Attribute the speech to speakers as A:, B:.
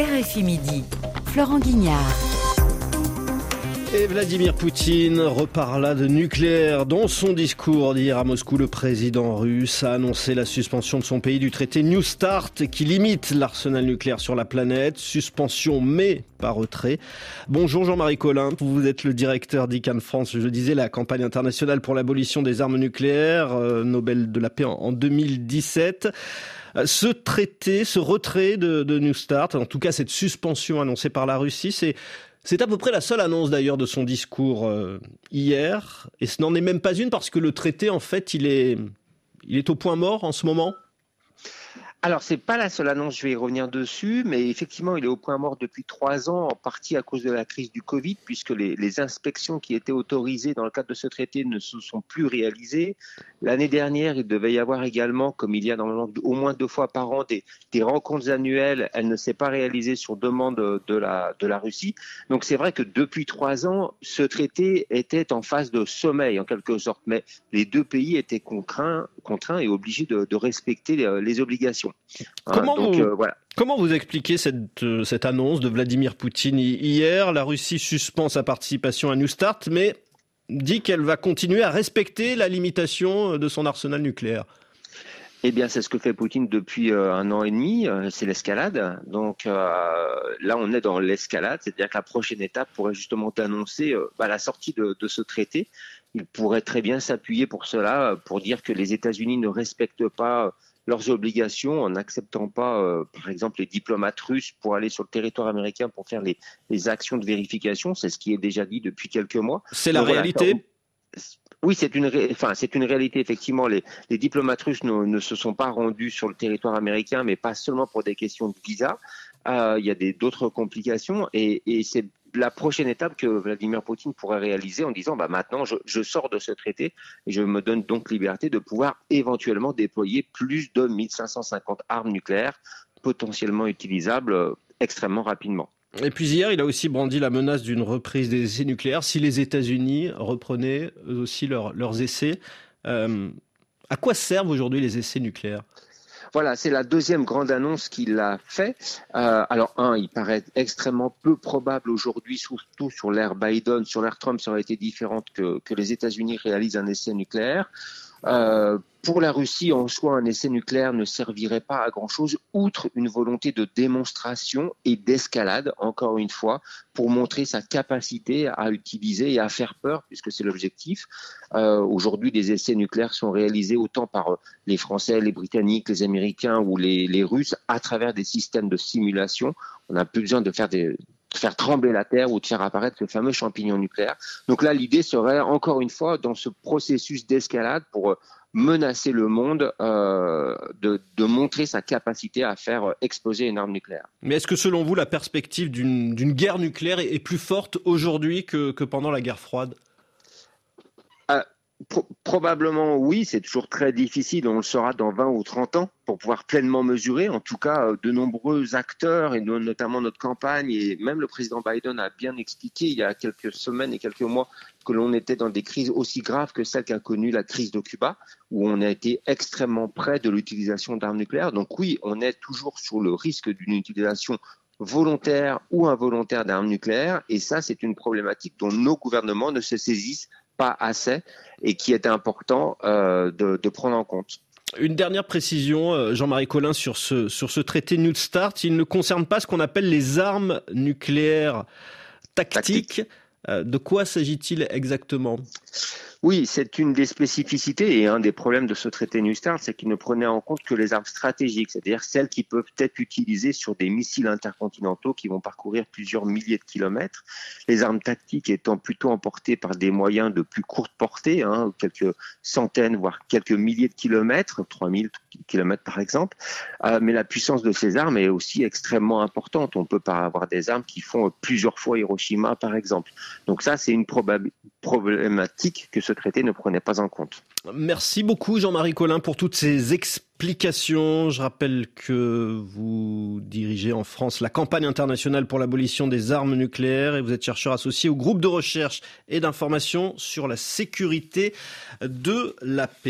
A: RFI Midi. Florent Guignard.
B: Et Vladimir Poutine reparla de nucléaire. Dans son discours d'hier à Moscou, le président russe a annoncé la suspension de son pays du traité New Start qui limite l'arsenal nucléaire sur la planète. Suspension mais pas retrait. Bonjour Jean-Marie Collin, vous êtes le directeur d'ICANN France. Je disais la campagne internationale pour l'abolition des armes nucléaires, euh, Nobel de la paix en 2017. Euh, ce traité, ce retrait de, de New Start, en tout cas cette suspension annoncée par la Russie, c'est c'est à peu près la seule annonce d'ailleurs de son discours euh, hier, et ce n'en est même pas une parce que le traité, en fait, il est, il est au point mort en ce moment.
C: Alors, c'est pas la seule annonce, je vais y revenir dessus, mais effectivement, il est au point mort depuis trois ans, en partie à cause de la crise du Covid, puisque les, inspections qui étaient autorisées dans le cadre de ce traité ne se sont plus réalisées. L'année dernière, il devait y avoir également, comme il y a normalement au moins deux fois par an, des, rencontres annuelles. Elle ne s'est pas réalisée sur demande de la, Russie. Donc, c'est vrai que depuis trois ans, ce traité était en phase de sommeil, en quelque sorte, mais les deux pays étaient contraints, et obligés de, respecter les, les obligations.
B: Hein, comment, vous, euh, voilà. comment vous expliquez cette, euh, cette annonce de Vladimir Poutine hier? La Russie suspend sa participation à New Start, mais dit qu'elle va continuer à respecter la limitation de son arsenal nucléaire.
C: Eh bien, c'est ce que fait Poutine depuis euh, un an et demi, c'est l'escalade. Donc là, on est dans l'escalade, c'est-à-dire que la prochaine étape pourrait justement annoncer bah, la sortie de, de, ce traité. Il pourrait très bien s'appuyer pour cela, pour dire que les États-Unis ne respectent pas leurs obligations en n'acceptant pas, euh, par exemple, les diplomates russes pour aller sur le territoire américain pour faire les, les actions de vérification. C'est ce qui est déjà dit depuis quelques mois.
B: C'est la réalité?
C: Oui, c'est une, enfin, c'est une réalité. Effectivement, les, diplomates russes ne, se sont pas rendus sur le territoire américain, mais pas seulement pour des questions de visa. Euh, il y a d'autres complications, et, et c'est la prochaine étape que Vladimir Poutine pourrait réaliser en disant bah maintenant je, je, sors de ce traité et je me donne donc liberté de pouvoir éventuellement déployer plus de 1550 armes nucléaires potentiellement utilisables euh, extrêmement rapidement.
B: Et puis hier, il a aussi brandi la menace d'une reprise des essais nucléaires si les États-Unis reprenaient aussi leur, leurs essais. Euh, à quoi servent aujourd'hui les essais nucléaires?
C: Voilà, c'est la deuxième grande annonce qu'il a fait. Euh, alors, un, il paraît extrêmement peu probable aujourd'hui, surtout sur l'ère Biden, sur l'ère Trump, ça aurait été différent que, que les États-Unis réalisent un essai nucléaire. Euh, pour la Russie, en soi, un essai nucléaire ne servirait pas à grand-chose, outre une volonté de démonstration et d'escalade, encore une fois, pour montrer sa capacité à utiliser et à faire peur, puisque c'est l'objectif. Euh, Aujourd'hui, des essais nucléaires sont réalisés autant par les Français, les Britanniques, les Américains ou les, Russes à travers des systèmes de simulation. On n'a plus besoin de faire des, de faire trembler la Terre ou de faire apparaître le fameux champignon nucléaire. Donc là, l'idée serait encore une fois dans ce processus d'escalade pour menacer le monde euh, de, de, montrer sa capacité à faire exploser une arme nucléaire.
B: Mais est-ce que selon vous, la perspective d'une guerre nucléaire est, plus forte aujourd'hui que, que, pendant la guerre froide?
C: euh, Pro probablement oui, c'est toujours très difficile, on le saura dans 20 ou 30 ans pour pouvoir pleinement mesurer. En tout cas, euh, de nombreux acteurs, et notamment notre campagne, et même le président Biden a bien expliqué il y a quelques semaines et quelques mois que l'on était dans des crises aussi graves que celle qu'a connue la crise de Cuba, où on a été extrêmement près de l'utilisation d'armes nucléaires. Donc oui, on est toujours sur le risque d'une utilisation volontaire ou involontaire d'armes nucléaires, et ça, c'est une problématique dont nos gouvernements ne se saisissent pas assez et qui est important euh, de, de prendre en compte.
B: Une dernière précision, euh, Jean-Marie Collin, sur ce, sur ce traité New Start. Il ne concerne pas ce qu'on appelle les armes nucléaires tactiques. Tactique. Euh, de quoi s'agit-il exactement?
C: Oui, c'est une des spécificités et un des problèmes de ce traité New Start, c'est qu'il ne prenait en compte que les armes stratégiques, c'est-à-dire celles qui peuvent être utilisées sur des missiles intercontinentaux qui vont parcourir plusieurs milliers de kilomètres. Les armes tactiques étant plutôt emportées par des moyens de plus courte portée, hein, quelques centaines, voire quelques milliers de kilomètres, 3000 kilomètres par exemple. Euh, mais la puissance de ces armes est aussi extrêmement importante. On peut pas avoir des armes qui font plusieurs fois Hiroshima, par exemple. Donc ça, c'est une problématique que ce traité ne prenait pas en compte.
B: Merci beaucoup Jean-Marie Collin pour toutes ces explications. Je rappelle que vous dirigez en France la campagne internationale pour l'abolition des armes nucléaires et vous êtes chercheur associé au groupe de recherche et d'information sur la sécurité de la paix.